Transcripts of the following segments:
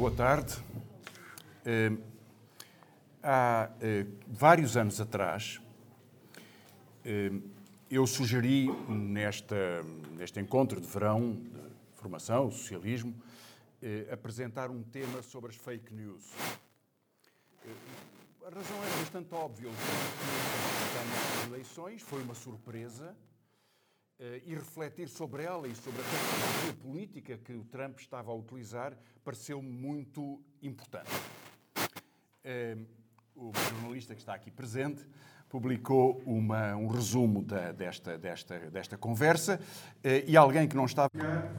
boa tarde. Eh, há eh, vários anos atrás, eh, eu sugeri nesta, neste encontro de verão de formação, socialismo, apresentar um tema sobre as fake news. A razão era bastante óbvia. O tema de eleições foi uma surpresa eh, e refletir sobre ela e sobre a tecnologia política que o Trump estava a utilizar pareceu muito importante. Eh, o jornalista que está aqui presente publicou uma, um resumo da, desta, desta, desta conversa eh, e alguém que não estava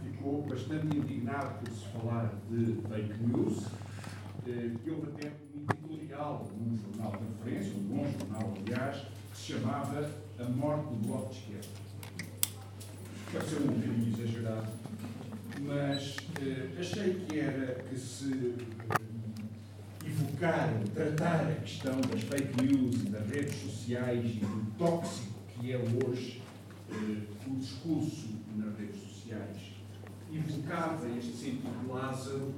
ficou bastante indignado por se falar de fake news. Que houve até um editorial num jornal de referência, um bom jornal, aliás, que se chamava A Morte do Bloco de Esquerda ser um bocadinho exagerado, mas uh, achei que era que se uh, evocar, tratar a questão das fake news e das redes sociais e do tóxico que é hoje uh, o discurso nas redes sociais, evocava este sentido de Lázaro,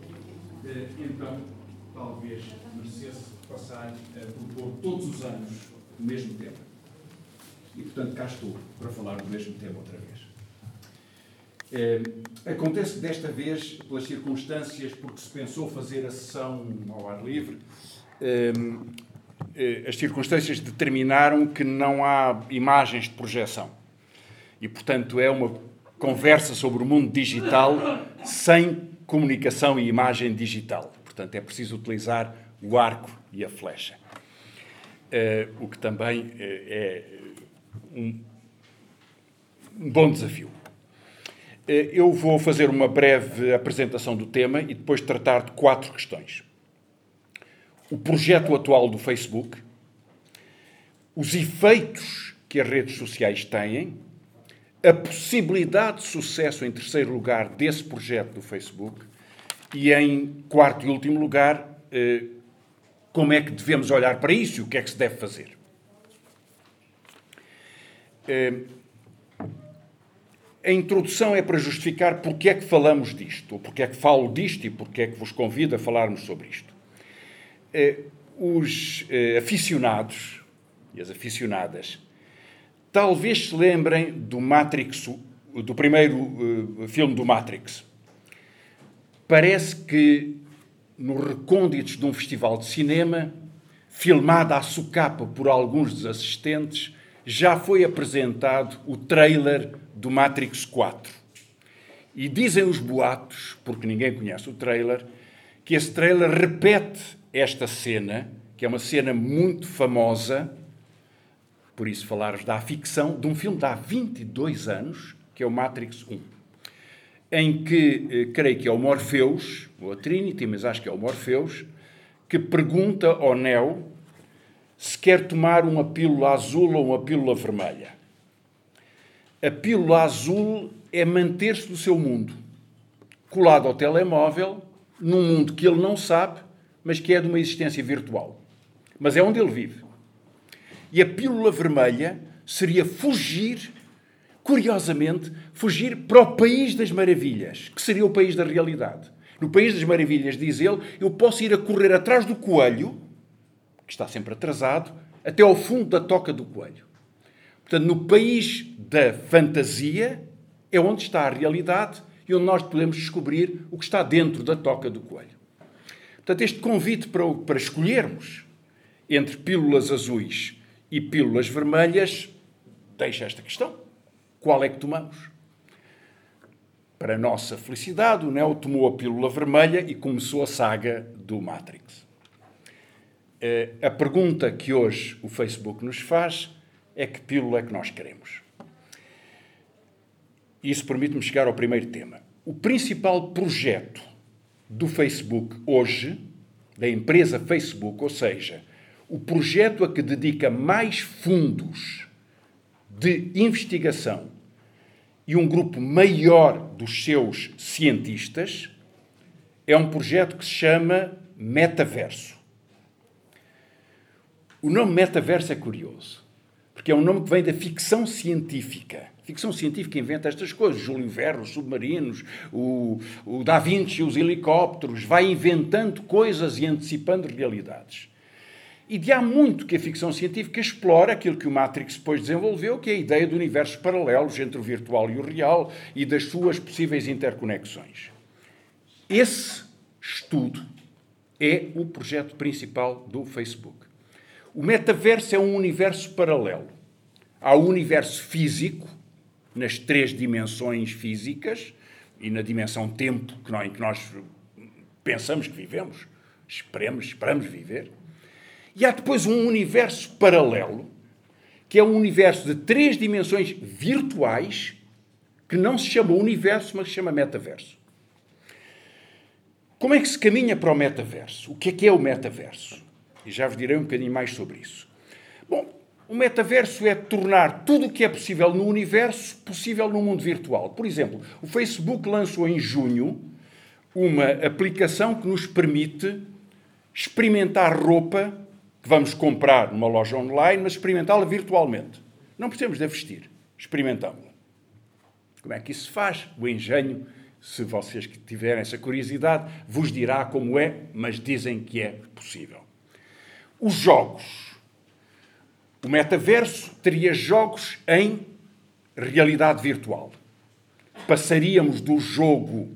então talvez merecesse passar a propor todos os anos o mesmo tema. E, portanto, cá estou para falar do mesmo tema outra vez. É, acontece desta vez, pelas circunstâncias, porque se pensou fazer a sessão ao ar livre, é, é, as circunstâncias determinaram que não há imagens de projeção. E, portanto, é uma conversa sobre o mundo digital sem comunicação e imagem digital. Portanto, é preciso utilizar o arco e a flecha. o que também é um, um bom desafio. Eh, eu vou fazer uma breve apresentação do tema e depois tratar de quatro questões. O projeto atual do Facebook, os efeitos que as redes sociais têm, a possibilidade de sucesso em terceiro lugar desse projeto do Facebook e, em quarto e último lugar, eh, como é que devemos olhar para isso e o que é que se deve fazer. A introdução é para justificar porque é que falamos disto, ou porque é que falo disto e porque é que vos convido a falarmos sobre isto. Eh, os eh, aficionados e as aficionadas talvez se lembrem do Matrix, do primeiro eh, filme do Matrix. Parece que nos recônditos de um festival de cinema, filmado à socapa por alguns dos assistentes, já foi apresentado o trailer do Matrix 4. E dizem os boatos, porque ninguém conhece o trailer, que esse trailer repete esta cena, que é uma cena muito famosa, por isso falares da ficção, de um filme de há 22 anos, que é o Matrix 1, em que, eh, creio que é o Morpheus, ou a Trinity, mas acho que é o Morpheus, que pergunta ao Neo se quer tomar uma pílula azul ou uma pílula vermelha. A pílula azul é manter-se no seu mundo, colado ao telemóvel, num mundo que ele não sabe, mas que é de uma existência virtual. Mas é onde ele vive. E a pílula vermelha seria fugir, curiosamente, fugir para o país das maravilhas, que seria o país da realidade. No país das maravilhas, diz ele, eu posso ir a correr atrás do coelho que está sempre atrasado, até ao fundo da toca do coelho. Portanto, no país da fantasia é onde está a realidade e onde nós podemos descobrir o que está dentro da toca do coelho. Portanto, este convite para, para escolhermos entre pílulas azuis e pílulas vermelhas deixa esta questão. Qual é que tomamos? Para a nossa felicidade, o Neo tomou a pílula vermelha e começou a saga do Matrix. Eh, a pergunta que hoje o Facebook nos faz é que pílula é que nós queremos. Isso permite-me chegar ao primeiro tema. O principal projeto do Facebook hoje, da empresa Facebook, ou seja, o projeto a que dedica mais fundos de investigação e um grupo maior dos seus cientistas, é um projeto que se chama Metaverso. O nome metaverso é curioso, porque é um nome que vem da ficção científica. ficção científica inventa estas coisas. Júlio Verne, os submarinos, o, o Da Vinci, os helicópteros, vai inventando coisas e antecipando realidades. E de há muito que a ficção científica explora aquilo que o Matrix depois desenvolveu, que é a ideia de universos paralelos entre o virtual e o real e das suas possíveis interconexões. Esse estudo é o projeto principal do Facebook. O metaverso é um universo paralelo. Há o universo físico, nas três dimensões físicas, e na dimensão tempo que nós, em que nós pensamos que vivemos, esperemos, esperamos viver. E há depois um universo paralelo, que é um universo de três dimensões virtuais, que não se chama universo, mas se chama metaverso. Como é que se caminha para o metaverso? O que é que é o metaverso? E já vos direi um bocadinho mais sobre isso. Bom, o metaverso é tornar tudo o que é possível no universo possível no mundo virtual. Por exemplo, o Facebook lançou em junho uma aplicação que nos permite experimentar roupa que vamos comprar numa loja online, mas experimentá-la virtualmente. Não precisamos de a vestir, experimentamos-la. Como é que isso se faz? O engenho, se vocês que tiverem essa curiosidade, vos dirá como é, mas dizem que é possível. Os jogos. O metaverso teria jogos em realidade virtual. Passaríamos do jogo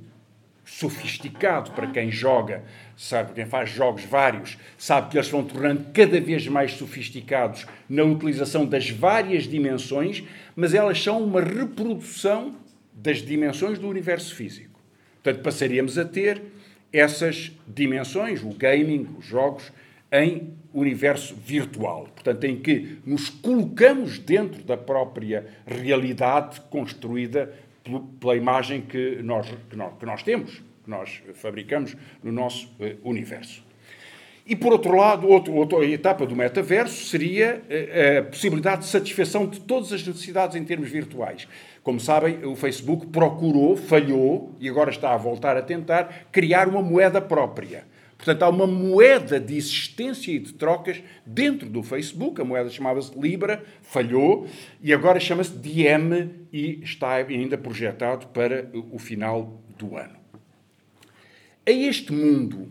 sofisticado para quem joga sabe, quem faz jogos vários, sabe que eles vão tornando cada vez mais sofisticados na utilização das várias dimensões, mas elas são uma reprodução das dimensões do universo físico. Portanto, passaríamos a ter essas dimensões, o gaming, os jogos, em universo virtual. Portanto, em que nos colocamos dentro da própria realidade construída pela imagem que nós, que nós, que nós temos que nós fabricamos no nosso eh, universo. E, por outro lado, outro, outra etapa do metaverso seria eh, a possibilidade de satisfação de todas as necessidades em termos virtuais. Como sabem, o Facebook procurou, falhou e agora está a voltar a tentar criar uma moeda própria. Portanto, há uma moeda de existência e de trocas dentro do Facebook. A moeda chamava-se Libra, falhou, e agora chama-se Diem e está ainda projetado para o final do ano a este mundo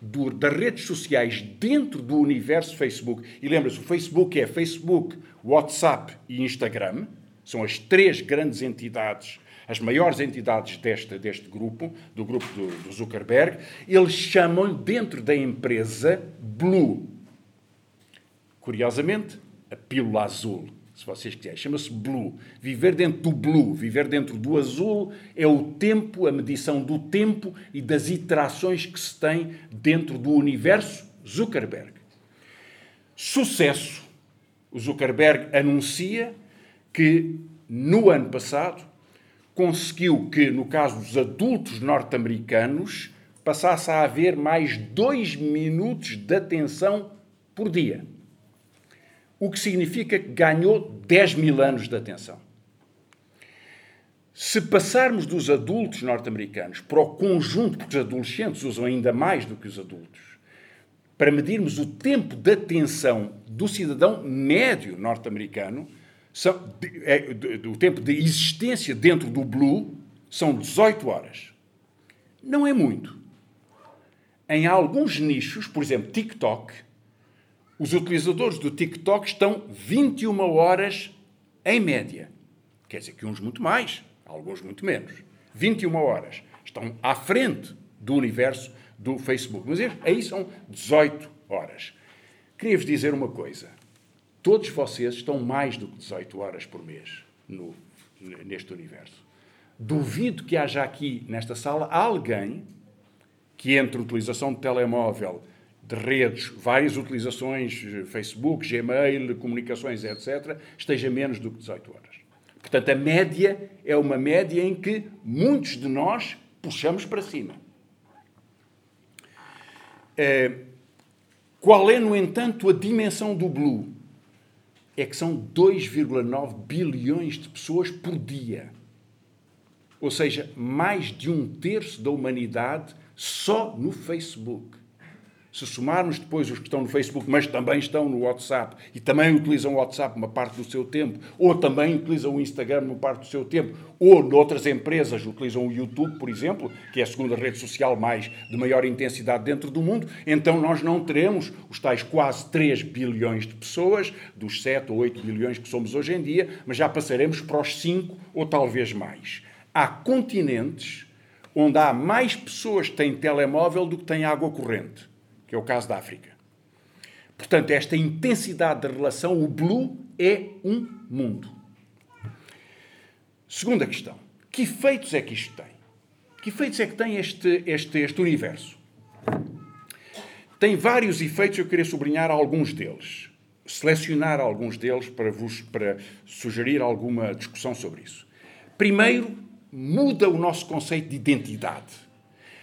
do, das redes sociais dentro do universo Facebook, e lembra-se, o Facebook é Facebook, WhatsApp e Instagram, são as três grandes entidades, as maiores entidades deste, deste grupo, do grupo do, do Zuckerberg, eles chamam dentro da empresa Blue. Curiosamente, a pílula azul se vocês quiserem. Chama-se blue. Viver dentro do blue, viver dentro do azul, é o tempo, a medição do tempo e das interações que se tem dentro do universo Zuckerberg. Sucesso. O Zuckerberg anuncia que no ano passado conseguiu que, no caso dos adultos norte-americanos, passasse a haver mais dois minutos de atenção por dia o que significa que ganhou 10 mil anos de atenção. Se passarmos dos adultos norte-americanos para o conjunto, porque os adolescentes usam ainda mais do que os adultos, para medirmos o tempo de atenção do cidadão médio norte-americano, é, o tempo de existência dentro do Blue, são 18 horas. Não é muito. Em alguns nichos, por exemplo, TikTok, os utilizadores do TikTok estão 21 horas em média. Quer dizer que uns muito mais, alguns muito menos. 21 horas. Estão à frente do universo do Facebook. Mas aí são 18 horas. Queria-vos dizer uma coisa. Todos vocês estão mais do que 18 horas por mês no, neste universo. Duvido que haja aqui, nesta sala, alguém que, entre utilização de telemóvel de redes, várias utilizações, Facebook, Gmail, comunicações, etc., esteja menos do que 18 horas. Portanto, a média é uma média em que muitos de nós puxamos para cima. É, qual é, no entanto, a dimensão do Blue? É que são 2,9 bilhões de pessoas por dia. Ou seja, mais de um terço da humanidade só no Facebook. Se somarmos depois os que estão no Facebook, mas também estão no WhatsApp e também utilizam o WhatsApp uma parte do seu tempo, ou também utilizam o Instagram uma parte do seu tempo, ou noutras empresas utilizam o YouTube, por exemplo, que é a segunda rede social mais de maior intensidade dentro do mundo, então nós não teremos os tais quase 3 bilhões de pessoas, dos 7 ou 8 bilhões que somos hoje em dia, mas já passaremos para os 5 ou talvez mais. Há continentes onde há mais pessoas que têm telemóvel do que têm água corrente que é o caso da África. Portanto, esta intensidade de relação, o blue é um mundo. Segunda questão. Que efeitos é que isto tem? Que efeitos é que tem este, este, este universo? Tem vários efeitos, eu queria sublinhar alguns deles. Selecionar alguns deles para vos para sugerir alguma discussão sobre isso. Primeiro, muda o nosso conceito de identidade.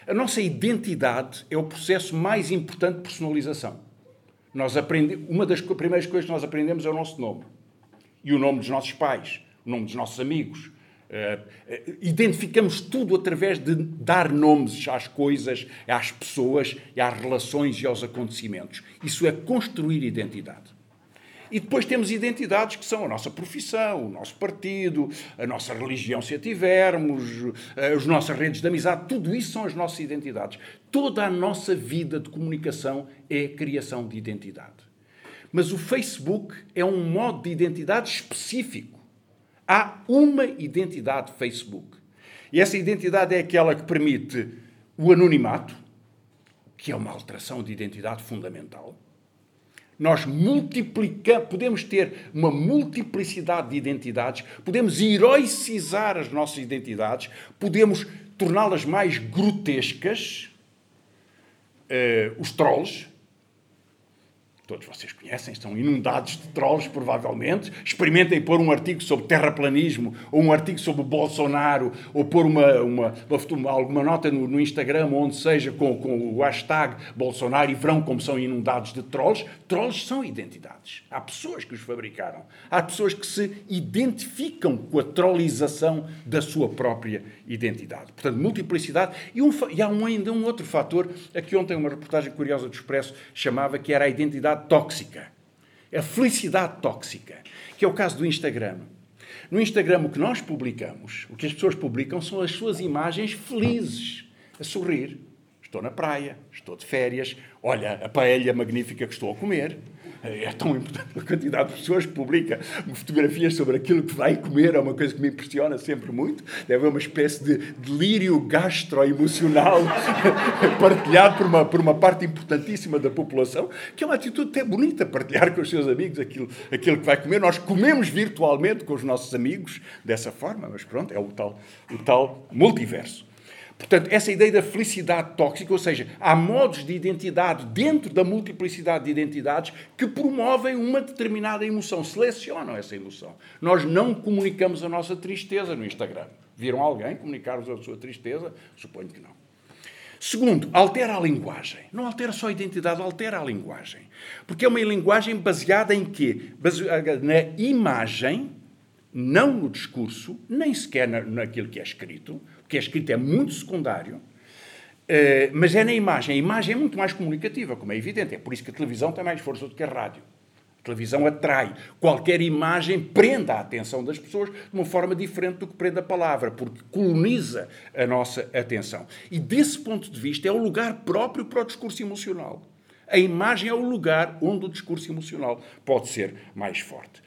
A nossa identidade é o processo mais importante de personalização. Nós aprende... Uma das primeiras coisas que nós aprendemos é o nosso nome. E o nome dos nossos pais, o nome dos nossos amigos. Uh, identificamos tudo através de dar nomes às coisas, às pessoas, às relações e aos acontecimentos. Isso é construir identidade. E depois temos identidades que são a nossa profissão, o nosso partido, a nossa religião, se a tivermos, as nossas redes de amizade, tudo isso são as nossas identidades. Toda a nossa vida de comunicação é criação de identidade. Mas o Facebook é um modo de identidade específico. Há uma identidade Facebook. E essa identidade é aquela que permite o anonimato, que é uma alteração de identidade fundamental nós multiplicamos, podemos ter uma multiplicidade de identidades, podemos heroicizar as nossas identidades, podemos torná-las mais grotescas. Uh, os trolls, todos vocês conhecem, estão inundados de trolls, provavelmente. Experimentem pôr um artigo sobre terraplanismo, ou um artigo sobre Bolsonaro, ou pôr uma, uma, uma alguma nota no, no, Instagram, onde seja, com, com o hashtag Bolsonaro, e verão como são inundados de trolls. Trolls são identidades. Há pessoas que os fabricaram. Há pessoas que se identificam com a trollização da sua própria identidade. Portanto, multiplicidade. E, um, e há um, ainda um outro fator, aqui ontem uma reportagem curiosa do Expresso chamava que era a identidade tóxica. A felicidade tóxica, que é o caso do Instagram. No Instagram, o que nós publicamos, o que as pessoas publicam, são as suas imagens felizes, a sorrir. Estou na praia, estou de férias, olha a paella magnífica que estou a comer. É tão importante a quantidade de pessoas que publica fotografias sobre aquilo que vai comer, é uma coisa que me impressiona sempre muito. Deve haver uma espécie de delírio gastro-emocional partilhado por uma, por uma parte importantíssima da população, que é uma atitude até bonita, partilhar com os seus amigos aquilo, aquilo que vai comer. Nós comemos virtualmente com os nossos amigos dessa forma, mas pronto, é o tal, o tal multiverso. Portanto, essa ideia da felicidade tóxica, ou seja, há modos de identidade dentro da multiplicidade de identidades que promovem uma determinada emoção, selecionam essa emoção. Nós não comunicamos a nossa tristeza no Instagram. Viram alguém comunicar-vos a sua tristeza? Suponho que não. Segundo, altera a linguagem. Não altera só a identidade, altera a linguagem. Porque é uma linguagem baseada em quê? Baseada na imagem, não no discurso, nem sequer naquilo que é escrito, que é escrito é muito secundário, uh, mas é na imagem. A imagem é muito mais comunicativa, como é evidente. É por isso que a televisão tem mais força do que a rádio. A televisão atrai. Qualquer imagem prende a atenção das pessoas de uma forma diferente do que prende a palavra, porque coloniza a nossa atenção. E desse ponto de vista é o lugar próprio para o discurso emocional. A imagem é o lugar onde o discurso emocional pode ser mais forte.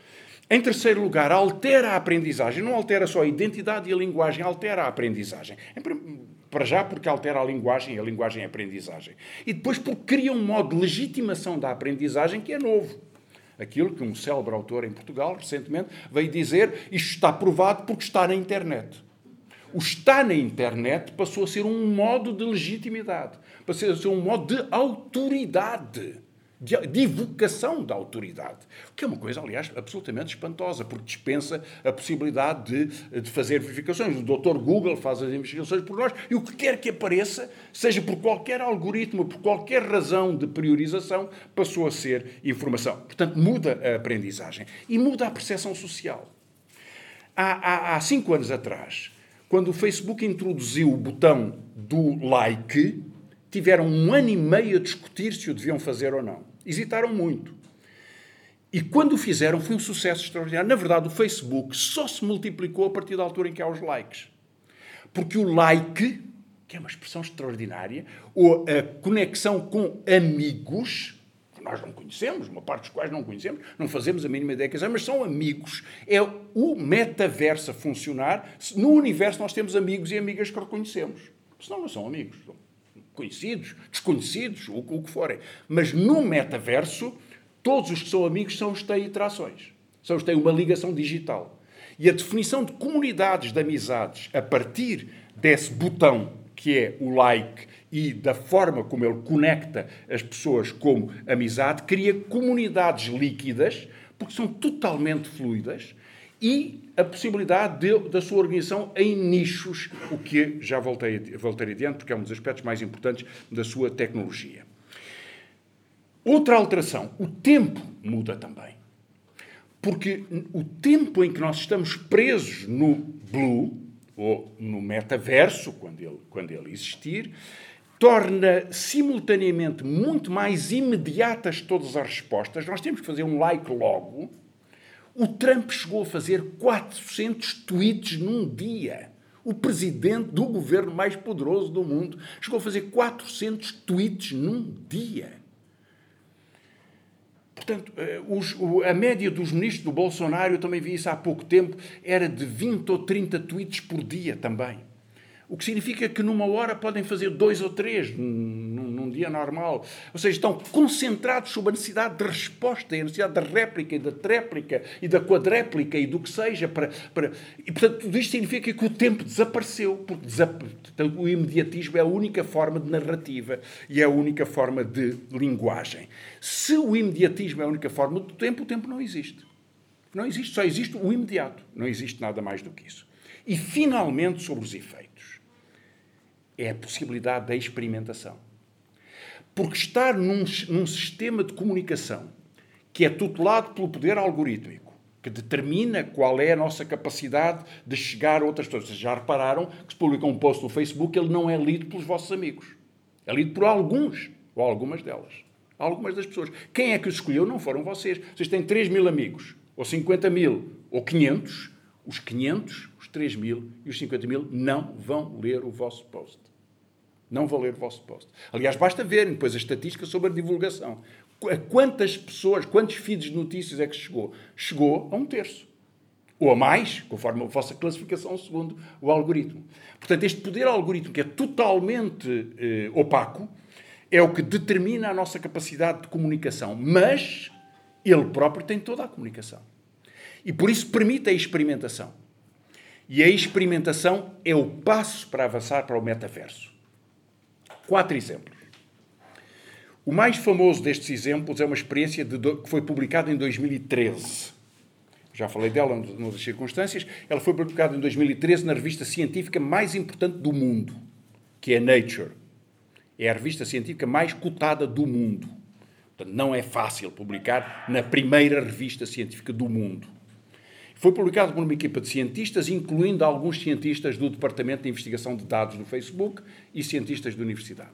Em terceiro lugar, altera a aprendizagem. Não altera só a identidade e a linguagem, altera a aprendizagem. Para já, porque altera a linguagem e a linguagem é a aprendizagem. E depois, porque cria um modo de legitimação da aprendizagem que é novo. Aquilo que um célebre autor em Portugal, recentemente, veio dizer: isto está provado porque está na internet. O está na internet passou a ser um modo de legitimidade, passou a ser um modo de autoridade de, evocação da autoridade. Que é uma coisa, aliás, absolutamente espantosa, porque dispensa a possibilidade de, de fazer verificações. O doutor Google faz as investigações por nós e o que quer que apareça, seja por qualquer algoritmo, por qualquer razão de priorização, passou a ser informação. Portanto, muda a aprendizagem e muda a percepção social. Há, há, há cinco anos atrás, quando o Facebook introduziu o botão do like, tiveram um ano e meio a discutir se o deviam fazer ou não. Hesitaram muito. E quando o fizeram, foi um sucesso extraordinário. Na verdade, o Facebook só se multiplicou a partir da altura em que há os likes. Porque o like, que é uma expressão extraordinária, ou a conexão com amigos, que nós não conhecemos, uma parte dos quais não conhecemos, não fazemos a mínima ideia que mas são amigos. É o metaverso a funcionar. No universo nós temos amigos e amigas que reconhecemos. Senão não são amigos. Conhecidos, desconhecidos, o, o que forem. Mas no metaverso Todos os que são amigos são os que têm interações, são os que têm uma ligação digital. E a definição de comunidades de amizades a partir desse botão que é o like e da forma como ele conecta as pessoas como amizade, cria comunidades líquidas, porque são totalmente fluidas, e a possibilidade de, da sua organização em nichos, o que já voltei, voltei adiante, porque é um dos aspectos mais importantes da sua tecnologia. Outra alteração, o tempo muda também. Porque o tempo em que nós estamos presos no Blue, ou no metaverso, quando ele, quando ele existir, torna simultaneamente muito mais imediatas todas as respostas. Nós temos que fazer um like logo. O Trump chegou a fazer 400 tweets num dia. O presidente do governo mais poderoso do mundo chegou a fazer 400 tweets num dia. Portanto, eh, os, a média dos ministros do Bolsonaro, eu também vi isso há pouco tempo, era de 20 ou 30 tweets por dia também. O que significa que numa hora podem fazer dois ou três num, num, dia normal. Ou seja, estão concentrados sobre a necessidade de resposta, a necessidade da réplica e da tréplica e da quadréplica e do que seja. Para, para... E, portanto, tudo isto significa que o tempo desapareceu, porque desap... o imediatismo é a única forma de narrativa e é a única forma de linguagem. Se o imediatismo é a única forma do tempo, o tempo não existe. Não existe, só existe o imediato. Não existe nada mais do que isso. E, finalmente, sobre os efeitos é a possibilidade da experimentação. Porque estar num, num sistema de comunicação que é tutelado pelo poder algorítmico, que determina qual é a nossa capacidade de chegar a outras pessoas. Vocês já repararam que se publica um post no Facebook, ele não é lido pelos vossos amigos. É lido por alguns, ou algumas delas. Algumas das pessoas. Quem é que os escolheu? Não foram vocês. Vocês têm 3 mil amigos, ou 50 mil, ou 500. Os 500, os 3 mil e os 50 mil não vão ler o vosso post. Não vou ler o vosso post. Aliás, basta verem depois a estatística sobre a divulgação. A quantas pessoas, quantos feeds de notícias é que chegou? Chegou a um terço. Ou a mais, conforme a vossa classificação segundo o algoritmo. Portanto, este poder algoritmo, que é totalmente eh, opaco, é o que determina a nossa capacidade de comunicação. Mas ele próprio tem toda a comunicação. E por isso permite a experimentação. E a experimentação é o passo para avançar para o metaverso. Quatro exemplos. O mais famoso destes exemplos é uma experiência de, que foi publicada em 2013. Já falei dela nas circunstâncias. Ela foi publicada em 2013 na revista científica mais importante do mundo, que é Nature. É a revista científica mais cotada do mundo. Portanto, não é fácil publicar na primeira revista científica do mundo. Foi publicado por uma equipa de cientistas, incluindo alguns cientistas do Departamento de Investigação de Dados do Facebook e cientistas da universidade,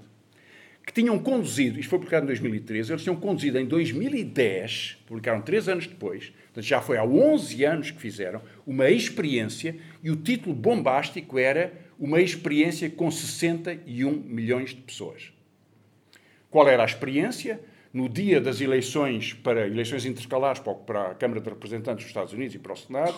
que tinham conduzido, isto foi publicado em 2013, eles tinham conduzido em 2010, publicaram três anos depois, portanto já foi há 11 anos que fizeram, uma experiência, e o título bombástico era uma experiência com 61 milhões de pessoas. Qual era a experiência? No dia das eleições para eleições intercalares para a Câmara de Representantes dos Estados Unidos e para o Senado,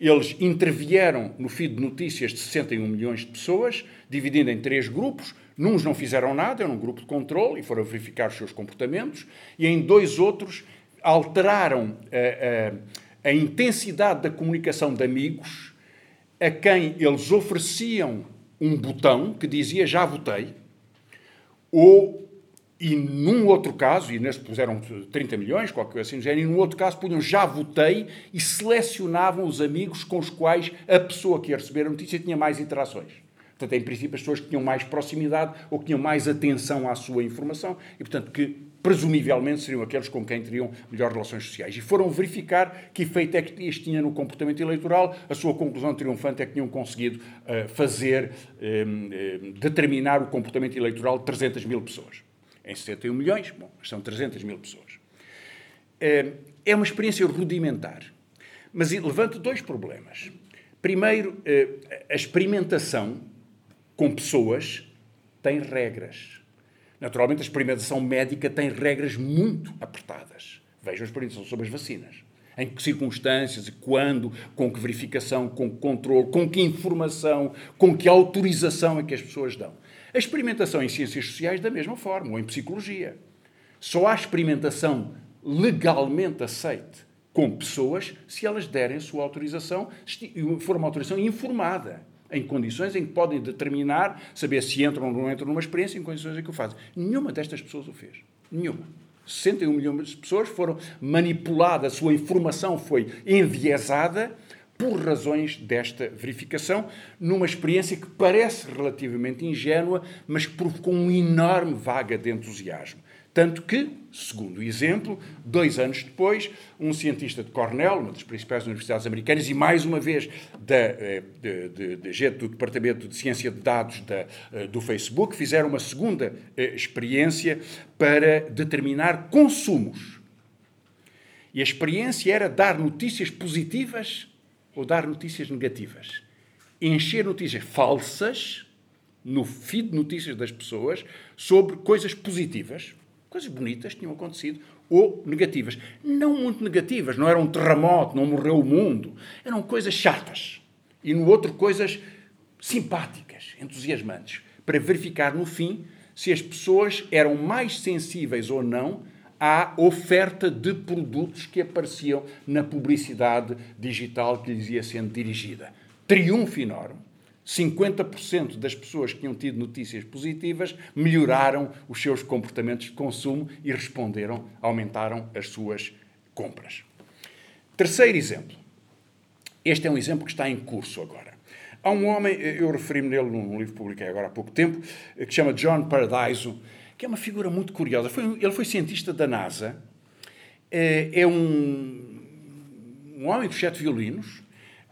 eles intervieram no feed de notícias de 61 milhões de pessoas, dividindo em três grupos. Nuns não fizeram nada, era um grupo de controle e foram verificar os seus comportamentos, e em dois outros alteraram a, eh, a, eh, a intensidade da comunicação de amigos a quem eles ofereciam um botão que dizia já votei, ou e num outro caso, e neste puseram 30 milhões, qualquer coisa assim, e num outro caso punham já votei e selecionavam os amigos com os quais a pessoa que ia receber a notícia tinha mais interações. Portanto, em princípio, as pessoas que tinham mais proximidade ou que tinham mais atenção à sua informação e, portanto, que presumivelmente seriam aqueles com quem teriam melhores relações sociais. E foram verificar que efeito é que isto tinha no comportamento eleitoral. A sua conclusão triunfante é que tinham conseguido uh, fazer, uh, determinar o comportamento eleitoral de 300 mil pessoas. Em 71 milhões, bom, são 300 mil pessoas. Uh, é uma experiência rudimentar, mas levanta dois problemas. Primeiro, a experimentação com pessoas tem regras Naturalmente, a experimentação médica tem regras muito apertadas. Vejam a experimentação sobre as vacinas. Em que circunstâncias, quando, com que verificação, com que controle, com que informação, com que autorização é que as pessoas dão. A experimentação em ciências sociais, da mesma forma, ou em psicologia. Só há experimentação legalmente aceite com pessoas se elas derem sua autorização, for uma autorização informada em condições em que podem determinar, saber se entram ou não entram numa experiência, em condições em que o fazem. Nenhuma destas pessoas o fez. Nenhuma. 61 milhões de pessoas foram manipuladas, a sua informação foi enviesada por razões desta verificação, numa experiência que parece relativamente ingênua, mas que provocou uma enorme vaga de entusiasmo. Tanto que, segundo o exemplo, dois anos depois, um cientista de Cornell, uma das principais universidades americanas, e mais uma vez da, eh, gente do Departamento de Ciência de Dados da, eh, do Facebook, fizeram uma segunda eh, experiência para determinar consumos. E a experiência era dar notícias positivas ou dar notícias negativas. Encher notícias falsas no feed de notícias das pessoas sobre coisas positivas, Coisas bonitas tinham acontecido ou negativas. Não muito negativas, não era um terremoto, não morreu o mundo. Eram coisas chatas. E no outro, coisas simpáticas, entusiasmantes, para verificar no fim se as pessoas eram mais sensíveis ou não à oferta de produtos que apareciam na publicidade digital que lhes ia sendo dirigida. Triunfo enorme 50% das pessoas que tinham tido notícias positivas melhoraram os seus comportamentos de consumo e responderam, aumentaram as suas compras. Terceiro exemplo. Este é um exemplo que está em curso agora. Há um homem, eu referi-me nele num livro que publiquei agora há pouco tempo, que chama John Paradiso, que é uma figura muito curiosa. Foi, ele foi cientista da NASA, é, é um, um homem com sete violinos,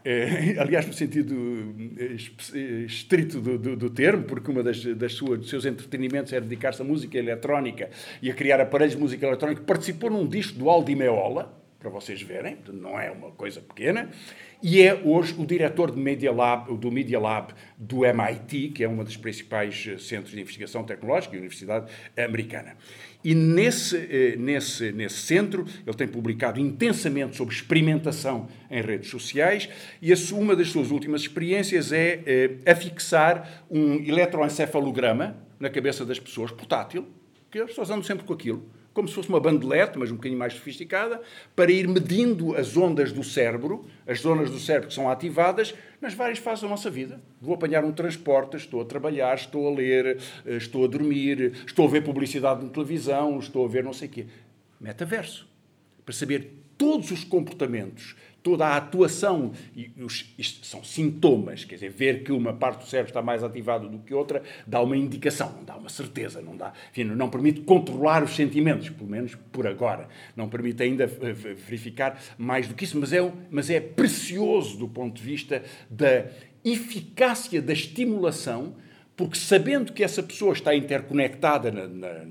é, aliás, no sentido eh, estrito do, do, do, termo, porque uma das, das suas, dos seus entretenimentos era dedicar-se à música eletrónica e a criar aparelhos de música eletrónica. Participou num disco do Aldi Meola, para vocês verem, não é uma coisa pequena, e é hoje o diretor de Media Lab, do Media Lab do MIT, que é uma dos principais eh, centros de investigação tecnológica, universidade americana. E nesse, eh, nesse, nesse centro, ele tem publicado intensamente sobre experimentação em redes sociais, e uma das suas últimas experiências é eh, afixar um eletroencefalograma na cabeça das pessoas, portátil, que as pessoas andam sempre com aquilo, como se fosse uma bandelete, mas um bocadinho mais sofisticada, para ir medindo as ondas do cérebro, as zonas do cérebro que são ativadas, nas várias fases da nossa vida. Vou apanhar um transporte, estou a trabalhar, estou a ler, eh, estou a dormir, estou a ver publicidade na televisão, estou a ver não sei o quê. Metaverso. Para saber todos os comportamentos toda a atuação, e os, isto são sintomas, quer dizer, ver que uma parte do cérebro está mais ativada do que outra, dá uma indicação, não dá uma certeza, não dá, enfim, não permite controlar os sentimentos, pelo menos por agora, não permite ainda eh, verificar mais do que isso, mas é, mas é precioso do ponto de vista da eficácia da estimulação, porque sabendo que essa pessoa está interconectada na, na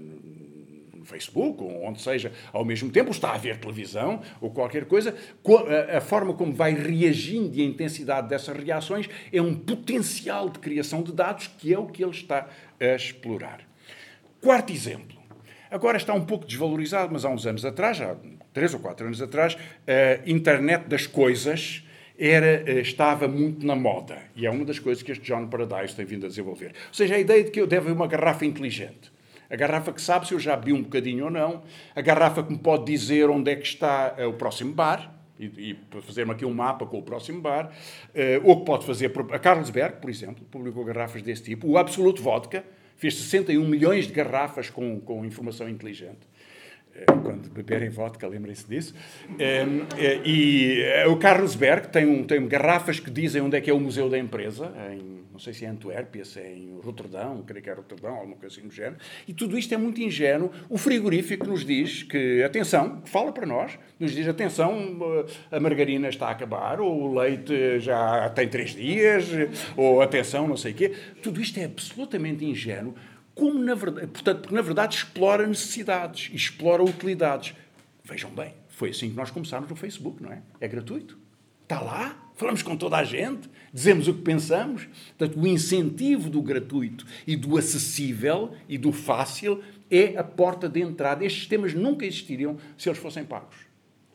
Facebook, ou onde seja, ao mesmo tempo, está a ver televisão ou qualquer coisa, a forma como vai reagindo e a intensidade dessas reações é um potencial de criação de dados que é o que ele está a explorar. Quarto exemplo. Agora está um pouco desvalorizado, mas há uns anos atrás, há três ou quatro anos atrás, a internet das coisas era, eh, estava muito na moda. E é uma das coisas que este John Paradise tem vindo a desenvolver. Ou seja, a ideia de que eu devo uma garrafa inteligente. A garrafa que sabe se eu já bebi um bocadinho ou não. A garrafa que me pode dizer onde é que está uh, o próximo bar. E, e fazer-me aqui um mapa com o próximo bar. Uh, ou que pode fazer... A Carlsberg, por exemplo, publicou garrafas desse tipo. O Absolute Vodka fez 61 milhões de garrafas com, com informação inteligente. Quando beberem vodka, lembrem-se disso. E o Carlsberg tem, um, tem garrafas que dizem onde é que é o museu da empresa, em não sei se é Antuérpia, se é em Roterdão, creio que é Roterdão, alguma coisa assim do género. E tudo isto é muito ingênuo. O frigorífico nos diz que, atenção, fala para nós, nos diz, atenção, a margarina está a acabar, ou o leite já tem três dias, ou atenção, não sei o quê. Tudo isto é absolutamente ingênuo, como na verdade, portanto, porque na verdade explora necessidades, explora utilidades. Vejam bem, foi assim que nós começámos no Facebook, não é? É gratuito. Está lá, falamos com toda a gente, dizemos o que pensamos. Portanto, o incentivo do gratuito e do acessível e do fácil é a porta de entrada. Estes sistemas nunca existiriam se eles fossem pagos.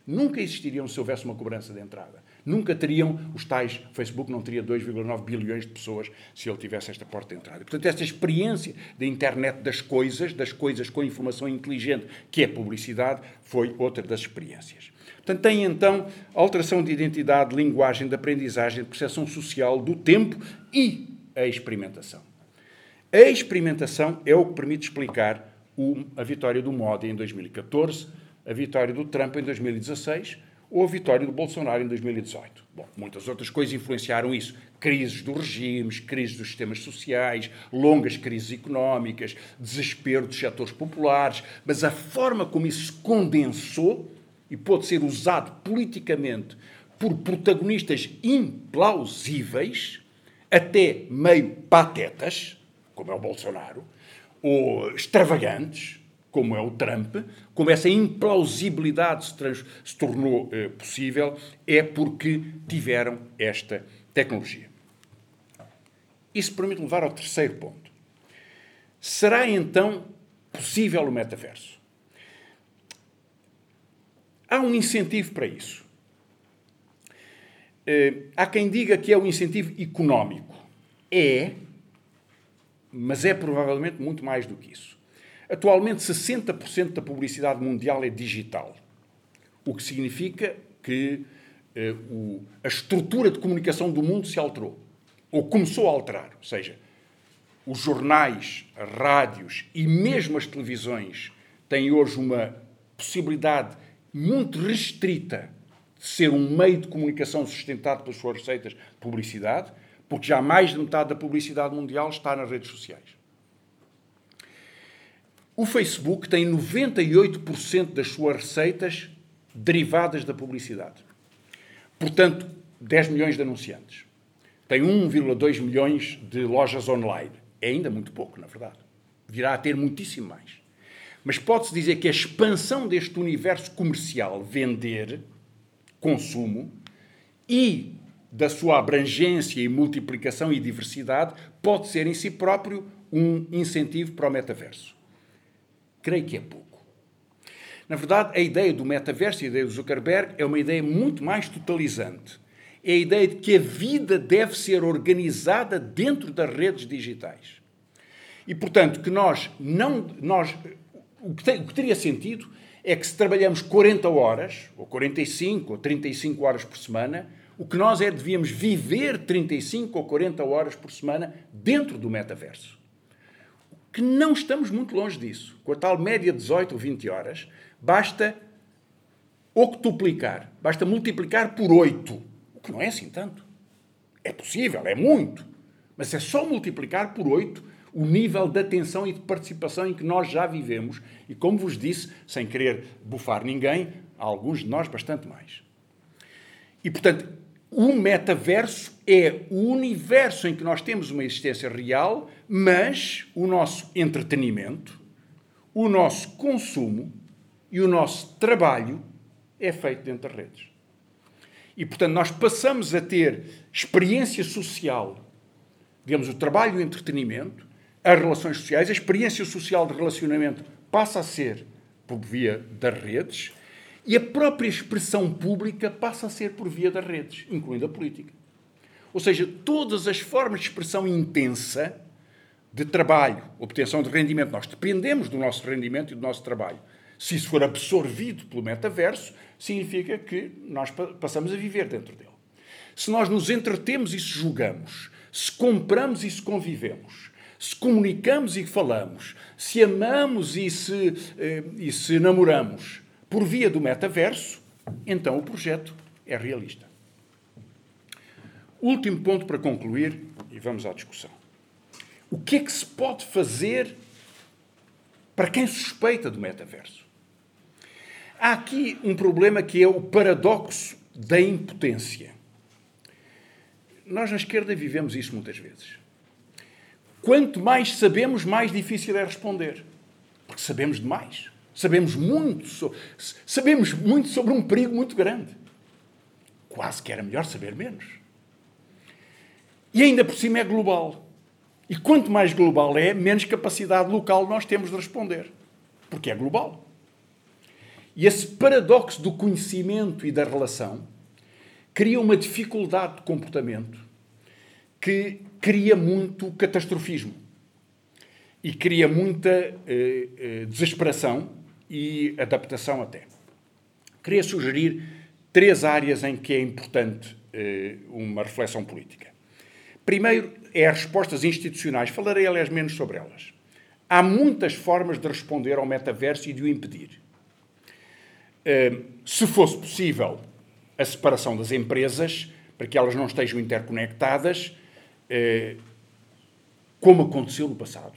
Nunca existiriam se houvesse uma cobrança de entrada. Nunca teriam os tais. Facebook não teria 2,9 bilhões de pessoas se ele tivesse esta porta de entrada. Portanto, esta experiência da internet das coisas, das coisas com informação inteligente, que é publicidade, foi outra das experiências. Portanto, tem então alteração de identidade, linguagem, de aprendizagem, de percepção social, do tempo e a experimentação. A experimentação é o que permite explicar o, a vitória do Modi em 2014, a vitória do Trump em 2016 ou a vitória do Bolsonaro em 2018. Bom, muitas outras coisas influenciaram isso. Crises dos regimes, crises dos sistemas sociais, longas crises económicas, desespero dos setores populares, mas a forma como isso se condensou e pode ser usado politicamente por protagonistas implausíveis, até meio patetas, como é o Bolsonaro, ou extravagantes, como é o Trump, como essa implausibilidade se, trans, se tornou eh, possível, é porque tiveram esta tecnologia. Isso permite levar ao terceiro ponto. Será então possível o metaverso? Há um incentivo para isso. Uh, há quem diga que é um incentivo económico. É, mas é provavelmente muito mais do que isso. Atualmente, 60% da publicidade mundial é digital, o que significa que uh, o, a estrutura de comunicação do mundo se alterou, ou começou a alterar. Ou seja, os jornais, rádios e mesmo as televisões têm hoje uma possibilidade muito restrita de ser um meio de comunicação sustentado pelas suas receitas de publicidade, porque já mais de metade da publicidade mundial está nas redes sociais. O Facebook tem 98% das suas receitas derivadas da publicidade. Portanto, 10 milhões de anunciantes. Tem 1,2 milhões de lojas online. É ainda muito pouco, na verdade. Virá a ter muitíssimo mais. Mas pode-se dizer que a expansão deste universo comercial, vender, consumo, e da sua abrangência e multiplicação e diversidade, pode ser em si próprio um incentivo para o metaverso. Creio que é pouco. Na verdade, a ideia do metaverso, a ideia do Zuckerberg, é uma ideia muito mais totalizante. É a ideia de que a vida deve ser organizada dentro das redes digitais. E, portanto, que nós não. Nós, o que, tem, o que teria sentido é que se trabalhamos 40 horas, ou 45, ou 35 horas por semana, o que nós é devíamos viver 35 ou 40 horas por semana dentro do metaverso. Que não estamos muito longe disso. Com a tal média de 18 ou 20 horas, basta octuplicar, basta multiplicar por 8, o que não é assim tanto. É possível, é muito, mas é só multiplicar por 8 o nível de atenção e de participação em que nós já vivemos e, como vos disse, sem querer bufar ninguém, alguns de nós bastante mais. E, portanto, o metaverso é o universo em que nós temos uma existência real, mas o nosso entretenimento, o nosso consumo e o nosso trabalho é feito dentro das redes. E, portanto, nós passamos a ter experiência social, digamos, o trabalho e o entretenimento, as relações sociais, a experiência social de relacionamento passa a ser por via das redes e a própria expressão pública passa a ser por via das redes, incluindo a política. Ou seja, todas as formas de expressão intensa de trabalho, obtenção de rendimento, nós dependemos do nosso rendimento e do nosso trabalho. Se isso for absorvido pelo metaverso, significa que nós passamos a viver dentro dele. Se nós nos entretemos e se julgamos, se compramos e se convivemos, se comunicamos e falamos, se amamos e se, eh, e se namoramos por via do metaverso, então o projeto é realista. Último ponto para concluir, e vamos à discussão. O que é que se pode fazer para quem suspeita do metaverso? Há aqui um problema que é o paradoxo da impotência. Nós na esquerda vivemos isso muitas vezes. Quanto mais sabemos, mais difícil é responder. Porque sabemos demais. Sabemos muito, so sabemos muito sobre um perigo muito grande. Quase que era melhor saber menos. E ainda por cima é global. E quanto mais global é, menos capacidade local nós temos de responder. Porque é global. E esse paradoxo do conhecimento e da relação cria uma dificuldade de comportamento que cria muito catastrofismo e cria muita eh, eh, desesperação e adaptação até. Queria sugerir três áreas em que é importante eh, uma reflexão política. Primeiro é as respostas institucionais. Falarei, aliás, menos sobre elas. Há muitas formas de responder ao metaverso e de o impedir. Eh, se fosse possível a separação das empresas, para que elas não estejam interconectadas, eh, como aconteceu no passado.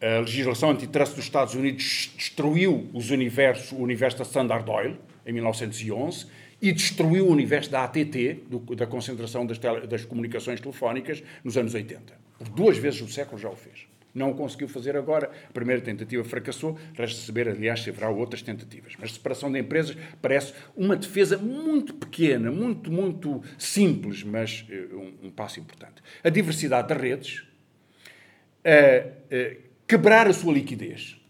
A legislação antitrust dos Estados Unidos destruiu os universos, o universo da Standard Oil, em 1911, e destruiu o universo da ATT, do, da concentração das, tele, das, comunicações telefónicas, nos anos 80. Por duas vezes no século já o fez. Não o conseguiu fazer agora. A primeira tentativa fracassou. Resta saber, aliás, se haverá outras tentativas. Mas separação de empresas parece uma defesa muito pequena, muito, muito simples, mas uh, um, um, passo importante. A diversidade das redes, quebrar a sua liquidez.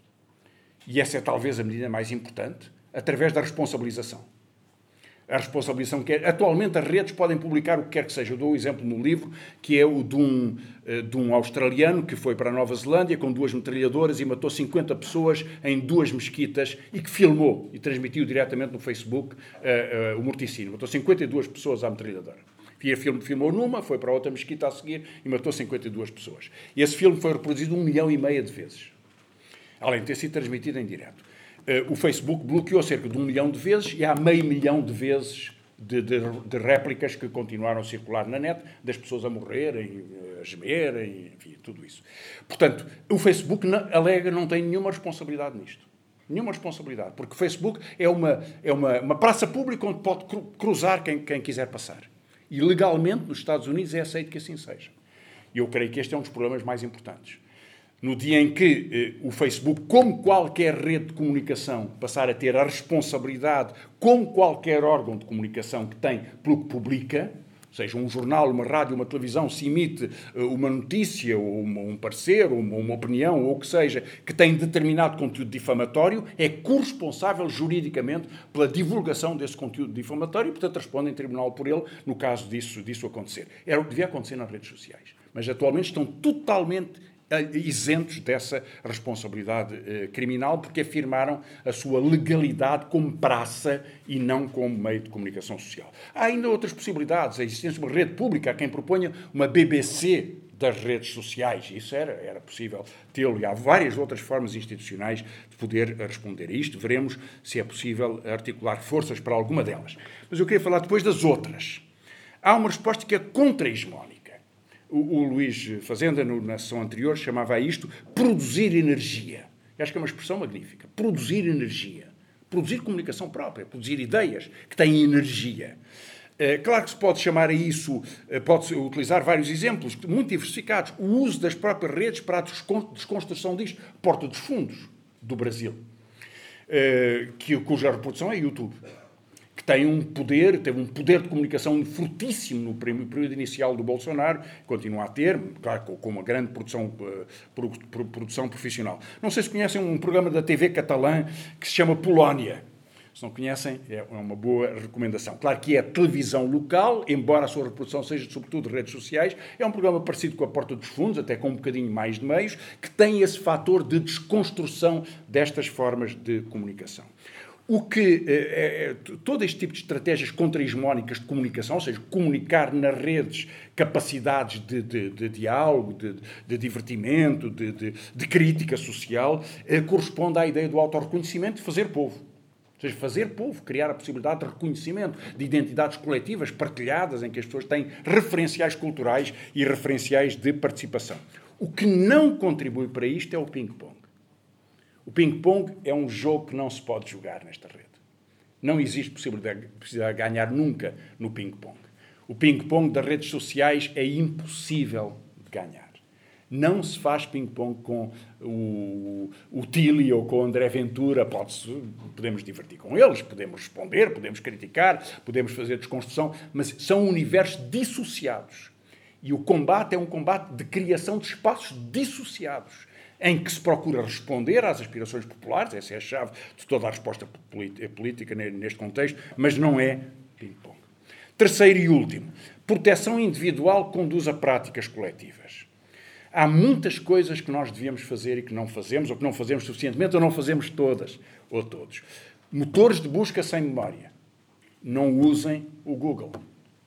E essa é talvez a medida mais importante, através da responsabilização a responsabilização que é. Atualmente as redes podem publicar o que quer que seja. Eu dou um exemplo no livro, que é o de um, eh, de um australiano que foi para a Nova Zelândia com duas metralhadoras e matou 50 pessoas em duas mesquitas e que filmou e transmitiu diretamente no Facebook uh, uh, o morticínio. Matou 52 pessoas à metralhadora. Via filme, filmou numa, foi para outra mesquita a seguir e matou 52 pessoas. E esse filme foi reproduzido um milhão e meia de vezes, além de ter sido transmitido em direto. Uh, o Facebook bloqueou cerca de um milhão de vezes e há meio milhão de vezes de, de, de, réplicas que continuaram a circular na net, das pessoas a morrerem, eh, a gemerem, enfim, tudo isso. Portanto, o Facebook não, alega não tem nenhuma responsabilidade nisto. Nenhuma responsabilidade, porque o Facebook é uma, é uma, uma praça pública onde pode cruzar quem, quem quiser passar. E legalmente, nos Estados Unidos, é aceito que assim seja. E eu creio que este é um dos problemas mais importantes no dia em que eh, o Facebook, como qualquer rede de comunicação, passar a ter a responsabilidade, como qualquer órgão de comunicação que tem pelo que publica, seja um jornal, uma rádio, uma televisão, se emite eh, uma notícia, ou um parecer, ou uma, opinião, ou o que seja, que tem determinado conteúdo difamatório, é corresponsável juridicamente pela divulgação desse conteúdo difamatório e, portanto, responde em tribunal por ele no caso disso, disso acontecer. Era o que devia acontecer nas redes sociais. Mas atualmente estão totalmente isentos dessa responsabilidade eh, criminal, porque afirmaram a sua legalidade como praça e não como meio de comunicação social. Há ainda outras possibilidades, a existência de uma rede pública, há quem proponha uma BBC das redes sociais. Isso era, era possível tê-lo. E há várias outras formas institucionais de poder responder a isto. Veremos se é possível articular forças para alguma delas. Mas eu queria falar depois das outras. Há uma resposta que é contra-hegemónica. O, o Luís Fazenda, no, na sessão anterior, chamava a isto produzir energia. Eu acho que é uma expressão magnífica. Produzir energia. Produzir comunicação própria, produzir ideias que têm energia. É, claro que se pode chamar a isso, eh, pode-se utilizar vários exemplos muito diversificados. O uso das próprias redes para a desconstrução disto. Porta dos Fundos, do Brasil, é, que, cuja reprodução é YouTube que tem um poder, teve um poder de comunicação fortíssimo no período inicial do Bolsonaro, continua a ter, claro, com uma grande produção, uh, produção profissional. Não sei se conhecem um programa da TV catalã que se chama Polónia. Se não conhecem, é uma boa recomendação. Claro que é televisão local, embora a sua reprodução seja sobretudo de redes sociais, é um programa parecido com a Porta dos Fundos, até com um bocadinho mais de meios, que tem esse fator de desconstrução destas formas de comunicação. O que é, é, todo este tipo de estratégias contra-hegemónicas de comunicação, ou seja, comunicar nas redes capacidades de, de, de diálogo, de, de divertimento, de, de, crítica social, eh, corresponde à ideia do autorreconhecimento de fazer povo. Ou seja, fazer povo, criar a possibilidade de reconhecimento de identidades coletivas partilhadas, em que as pessoas têm referenciais culturais e referenciais de participação. O que não contribui para isto é o ping-pong. O ping-pong é um jogo que não se pode jogar nesta rede. Não existe possibilidade de ganhar nunca no ping-pong. O ping-pong das redes sociais é impossível de ganhar. Não se faz ping-pong com o, o Tilly ou com o André Ventura. Pode podemos divertir com eles, podemos responder, podemos criticar, podemos fazer desconstrução, mas são universos dissociados. E o combate é um combate de criação de espaços dissociados em que se procura responder às aspirações populares, essa é a chave de toda a resposta política neste contexto, mas não é ping-pong. Terceiro e último, proteção individual conduz a práticas coletivas. Há muitas coisas que nós devíamos fazer e que não fazemos, ou que não fazemos suficientemente, ou não fazemos todas, ou todos. Motores de busca sem memória. Não usem o Google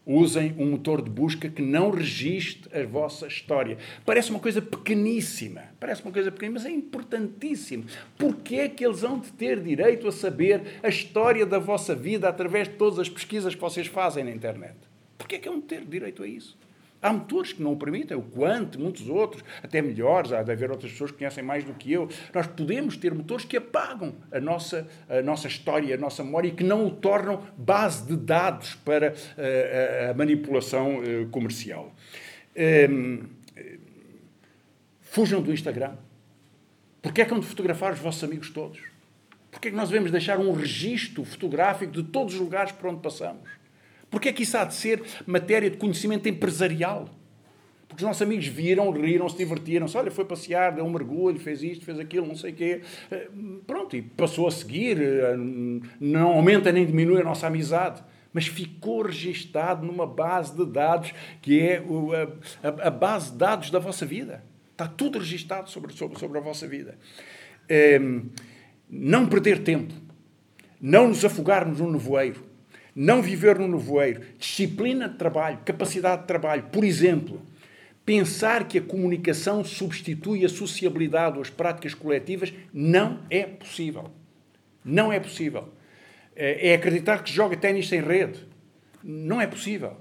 usem um motor de busca que não registre a vossa história. Parece uma coisa pequeníssima, parece uma coisa pequena, mas é importantíssimo. Porquê é que eles vão de ter direito a saber a história da vossa vida através de todas as pesquisas que vocês fazem na internet? Porquê é que vão ter direito a isso? Há motores que não o permitem, o Quant, muitos outros, até melhores, há de haver outras pessoas que conhecem mais do que eu. Nós podemos ter motores que apagam a nossa, a nossa história, a nossa memória e que não o tornam base de dados para a, eh, a, a manipulação uh, comercial. Um, ehm, fujam do Instagram. Porquê é que hão de fotografar os vossos amigos todos? Porquê é que nós devemos deixar um registro fotográfico de todos os lugares por onde passamos? Porque é que isso há de ser matéria de conhecimento empresarial? Porque os nossos amigos viram, riram, se divertiram-se. Olha, foi passear, deu um mergulho, fez isto, fez aquilo, não sei o quê. Eh, pronto, e passou a seguir. Eh, não aumenta nem diminui a nossa amizade. Mas ficou registado numa base de dados que é a, base de dados da vossa vida. Está tudo registado sobre, sobre, sobre a vossa vida. Ehm, não perder tempo. Não nos afogarmos no nevoeiro não viver no nevoeiro, disciplina de trabalho, capacidade de trabalho. Por exemplo, pensar que a comunicação substitui a sociabilidade ou as práticas coletivas não é possível. Não é possível. É acreditar que joga ténis sem rede. Não é possível.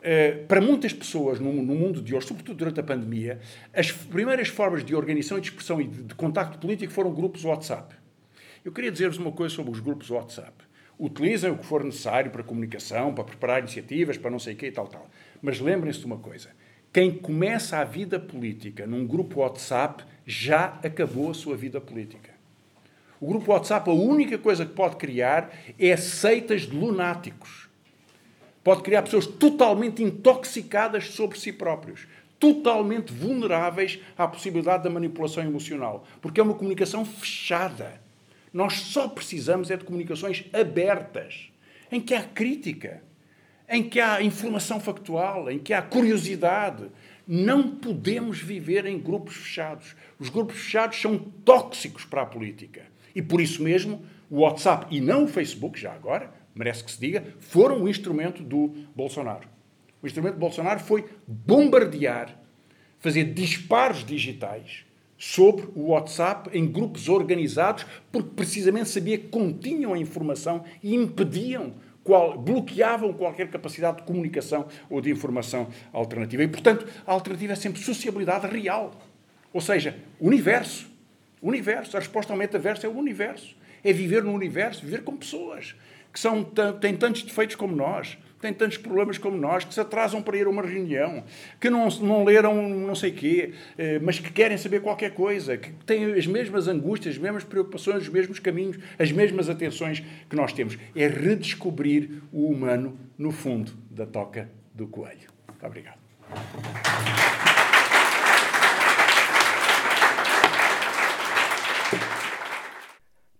Eh, para muitas pessoas no, mundo de hoje, sobretudo durante a pandemia, as primeiras formas de organização e de expressão e de contacto político foram grupos WhatsApp. Eu queria dizer-vos uma coisa sobre os grupos WhatsApp utilizem o que for necessário para comunicação, para preparar iniciativas, para não sei o quê e tal, tal. Mas lembrem-se de uma coisa: quem começa a vida política num grupo WhatsApp já acabou a sua vida política. O grupo WhatsApp, a única coisa que pode criar é seitas de lunáticos. Pode criar pessoas totalmente intoxicadas sobre si próprios, totalmente vulneráveis à possibilidade da manipulação emocional, porque é uma comunicação fechada nós só precisamos é de comunicações abertas, em que há crítica, em que há informação factual, em que há curiosidade. Não podemos viver em grupos fechados. Os grupos fechados são tóxicos para a política. E por isso mesmo, o WhatsApp e não o Facebook, já agora, merece que se diga, foram um instrumento do Bolsonaro. O instrumento do Bolsonaro foi bombardear, fazer disparos digitais sobre o WhatsApp em grupos organizados, porque precisamente sabia que continham a informação e impediam, qual, bloqueavam qualquer capacidade de comunicação ou de informação alternativa. E, portanto, a alternativa é sempre sociabilidade real. Ou seja, universo. Universo. A resposta ao metaverso é o universo. É viver no universo, viver com pessoas que são, têm tantos defeitos como nós, têm tantos problemas como nós, que se atrasam para ir a uma reunião, que não, não leram não sei quê, eh, mas que querem saber qualquer coisa, que têm as mesmas angústias, as mesmas preocupações, os mesmos caminhos, as mesmas atenções que nós temos. É redescobrir o humano no fundo da toca do coelho. Muito obrigado.